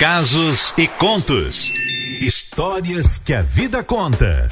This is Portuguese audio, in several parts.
Casos e contos. Histórias que a vida conta.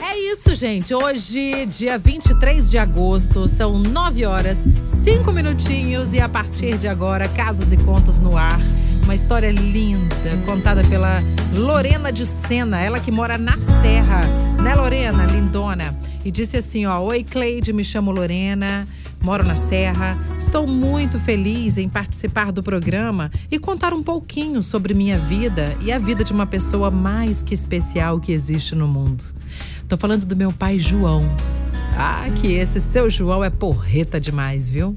É isso, gente. Hoje, dia 23 de agosto, são 9 horas, 5 minutinhos e a partir de agora, Casos e Contos no ar. Uma história linda, contada pela Lorena de Sena, ela que mora na Serra. Né, Lorena? Lindona. E disse assim, ó: "Oi, Cleide, me chamo Lorena moro na Serra. Estou muito feliz em participar do programa e contar um pouquinho sobre minha vida e a vida de uma pessoa mais que especial que existe no mundo. Estou falando do meu pai João. Ah, que esse seu João é porreta demais, viu?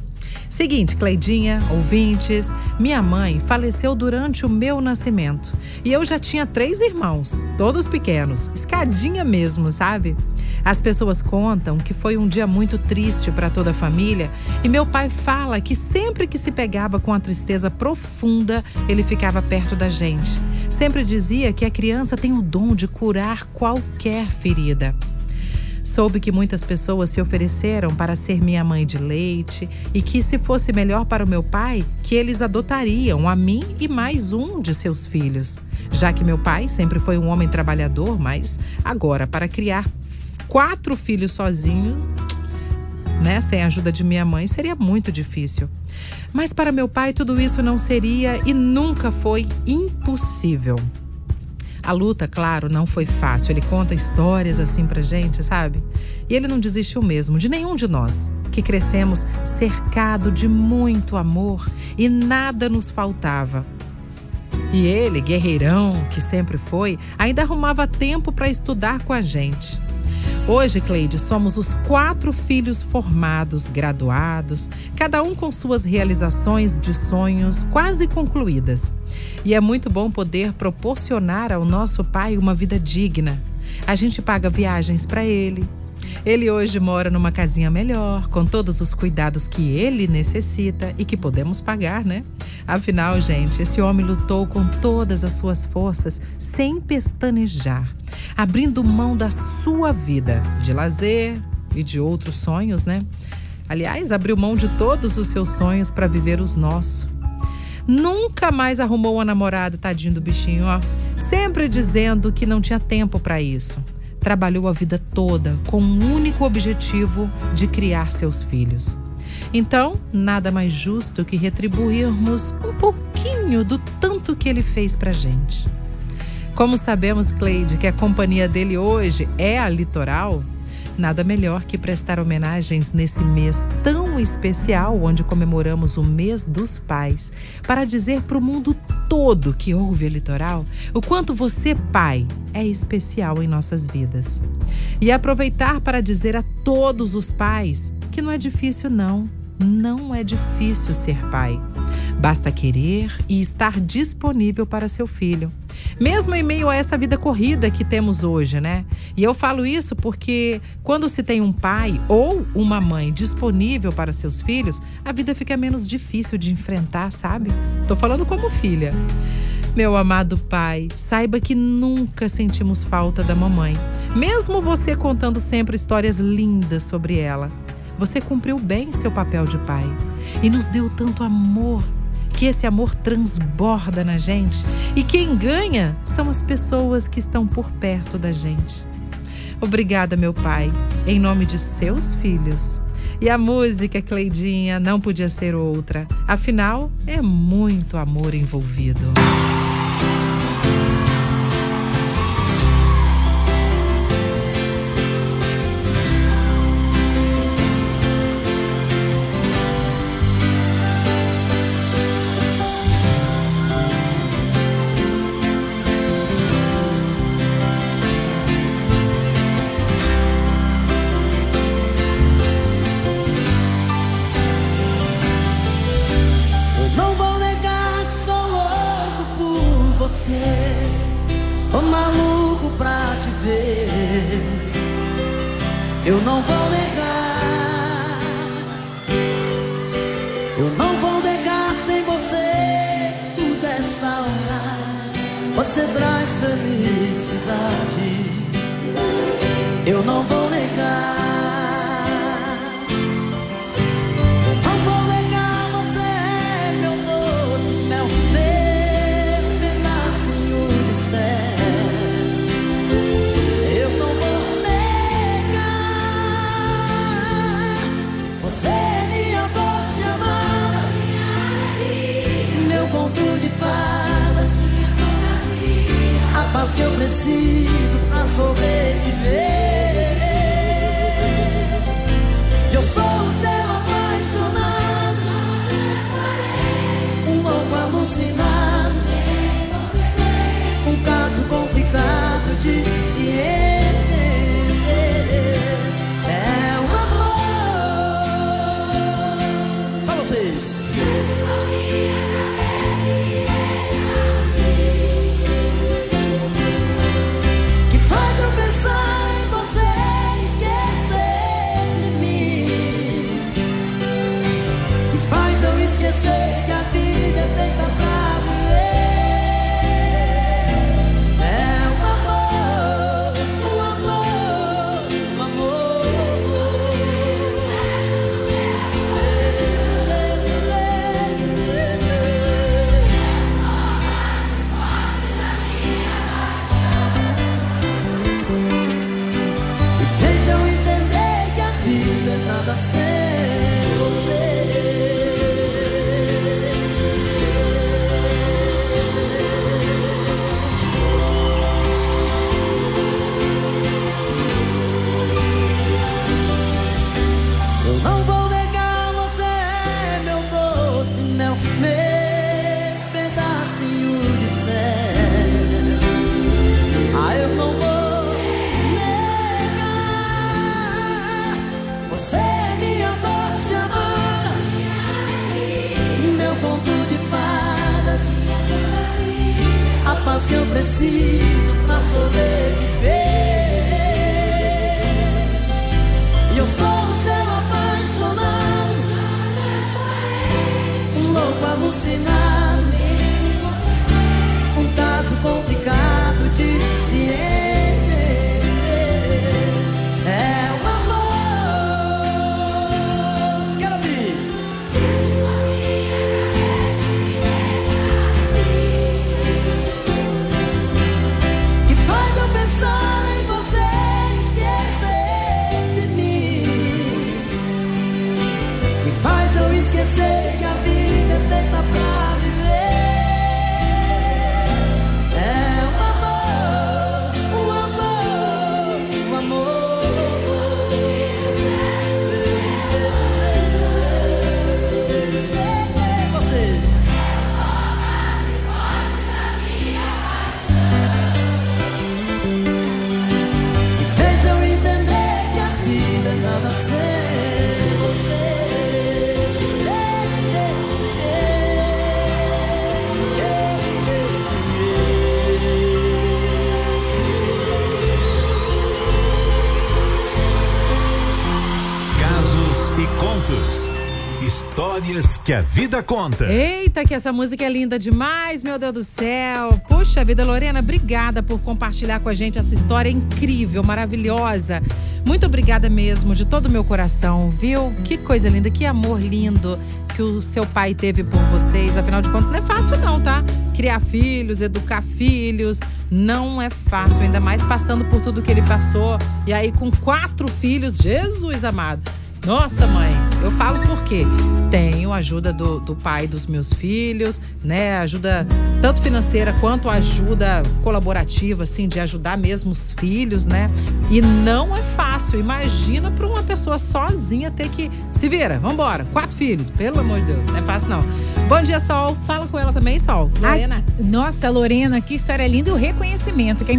Seguinte, Cleidinha, ouvintes, minha mãe faleceu durante o meu nascimento e eu já tinha três irmãos, todos pequenos, escadinha mesmo, sabe? As pessoas contam que foi um dia muito triste para toda a família e meu pai fala que sempre que se pegava com a tristeza profunda, ele ficava perto da gente. Sempre dizia que a criança tem o dom de curar qualquer ferida. Soube que muitas pessoas se ofereceram para ser minha mãe de leite e que, se fosse melhor para o meu pai, que eles adotariam a mim e mais um de seus filhos. Já que meu pai sempre foi um homem trabalhador, mas agora, para criar quatro filhos sozinho, né, sem a ajuda de minha mãe, seria muito difícil. Mas para meu pai tudo isso não seria e nunca foi impossível. A luta, claro, não foi fácil. Ele conta histórias assim pra gente, sabe? E ele não desistiu mesmo de nenhum de nós, que crescemos cercado de muito amor e nada nos faltava. E ele, guerreirão que sempre foi, ainda arrumava tempo para estudar com a gente. Hoje, Cleide, somos os quatro filhos formados, graduados, cada um com suas realizações de sonhos quase concluídas. E é muito bom poder proporcionar ao nosso pai uma vida digna. A gente paga viagens para ele. Ele hoje mora numa casinha melhor, com todos os cuidados que ele necessita e que podemos pagar, né? Afinal, gente, esse homem lutou com todas as suas forças, sem pestanejar abrindo mão da sua vida de lazer e de outros sonhos, né? Aliás, abriu mão de todos os seus sonhos para viver os nossos. Nunca mais arrumou uma namorada, tadinho do bichinho, ó. Sempre dizendo que não tinha tempo para isso. Trabalhou a vida toda com o um único objetivo de criar seus filhos. Então, nada mais justo que retribuirmos um pouquinho do tanto que ele fez pra gente. Como sabemos, Cleide, que a companhia dele hoje é a Litoral, nada melhor que prestar homenagens nesse mês tão especial, onde comemoramos o mês dos pais, para dizer para o mundo todo que ouve a Litoral o quanto você, pai, é especial em nossas vidas. E aproveitar para dizer a todos os pais que não é difícil, não. Não é difícil ser pai. Basta querer e estar disponível para seu filho mesmo em meio a essa vida corrida que temos hoje, né? E eu falo isso porque quando se tem um pai ou uma mãe disponível para seus filhos, a vida fica menos difícil de enfrentar, sabe? Tô falando como filha. Meu amado pai, saiba que nunca sentimos falta da mamãe, mesmo você contando sempre histórias lindas sobre ela. Você cumpriu bem seu papel de pai e nos deu tanto amor que esse amor transborda na gente e quem ganha são as pessoas que estão por perto da gente. Obrigada, meu pai, em nome de seus filhos. E a música, Cleidinha, não podia ser outra. Afinal, é muito amor envolvido. Eu não vou negar. Que eu preciso pra sobreviver. Você é minha doce meu conto de fadas, a paz que eu preciso pra sobreviver. Que a vida conta. Eita, que essa música é linda demais, meu Deus do céu. Puxa vida, Lorena, obrigada por compartilhar com a gente essa história incrível, maravilhosa. Muito obrigada mesmo, de todo o meu coração, viu? Que coisa linda, que amor lindo que o seu pai teve por vocês. Afinal de contas, não é fácil, não, tá? Criar filhos, educar filhos, não é fácil, ainda mais passando por tudo que ele passou. E aí, com quatro filhos, Jesus amado. Nossa, mãe, eu falo porque tenho ajuda do, do pai dos meus filhos, né? Ajuda tanto financeira quanto ajuda colaborativa, assim, de ajudar mesmo os filhos, né? E não é fácil. Imagina para uma pessoa sozinha ter que se vira, vambora, quatro filhos, pelo amor de Deus, não é fácil não. Bom dia, Sol. Fala com ela também, Sol. Lorena. Ah, nossa, Lorena, que história linda e o reconhecimento, que é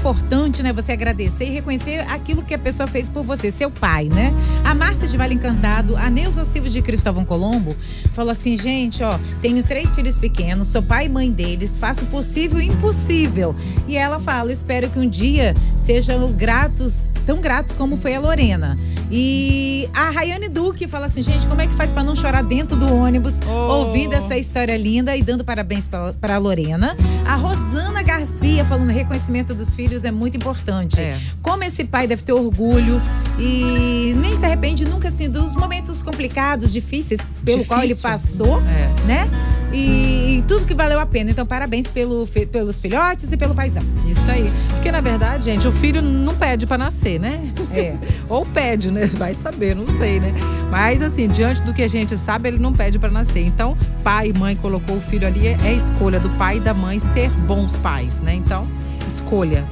importante, né? Você agradecer e reconhecer aquilo que a pessoa fez por você, seu pai, né? A Márcia de Vale Encantado, a Neuza Silva de Cristóvão Colombo, falou assim: gente, ó, tenho três filhos pequenos, sou pai e mãe deles, faço o possível e impossível. E ela fala: espero que um dia sejam gratos, tão gratos como foi a Lorena. E a Rayane Duque fala assim, gente, como é que faz para não chorar dentro do ônibus, Oh. ouvindo essa história linda e dando parabéns para a Lorena. A Rosana Garcia falando reconhecimento dos filhos é muito importante. É. Como esse pai deve ter orgulho e nem se arrepende nunca assim dos momentos complicados, difíceis pelo qual ele Difícil. passou, É. né? E, e tudo que valeu a pena. Então, parabéns pelo, pelos filhotes e pelo paizão. Isso aí. Porque, na verdade, gente, o filho não pede pra nascer, né? É. Ou pede, né? Vai saber, não sei, né? Mas, assim, diante do que a gente sabe, ele não pede pra nascer. Então, pai e mãe colocou o filho ali, é é escolha do pai e da mãe ser bons pais, né? Então, escolha.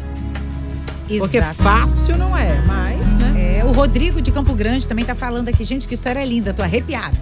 Porque Exato. fácil não é, mas, né? É, o Rodrigo de Campo Grande também tá falando aqui, gente, que história linda, tô arrepiada.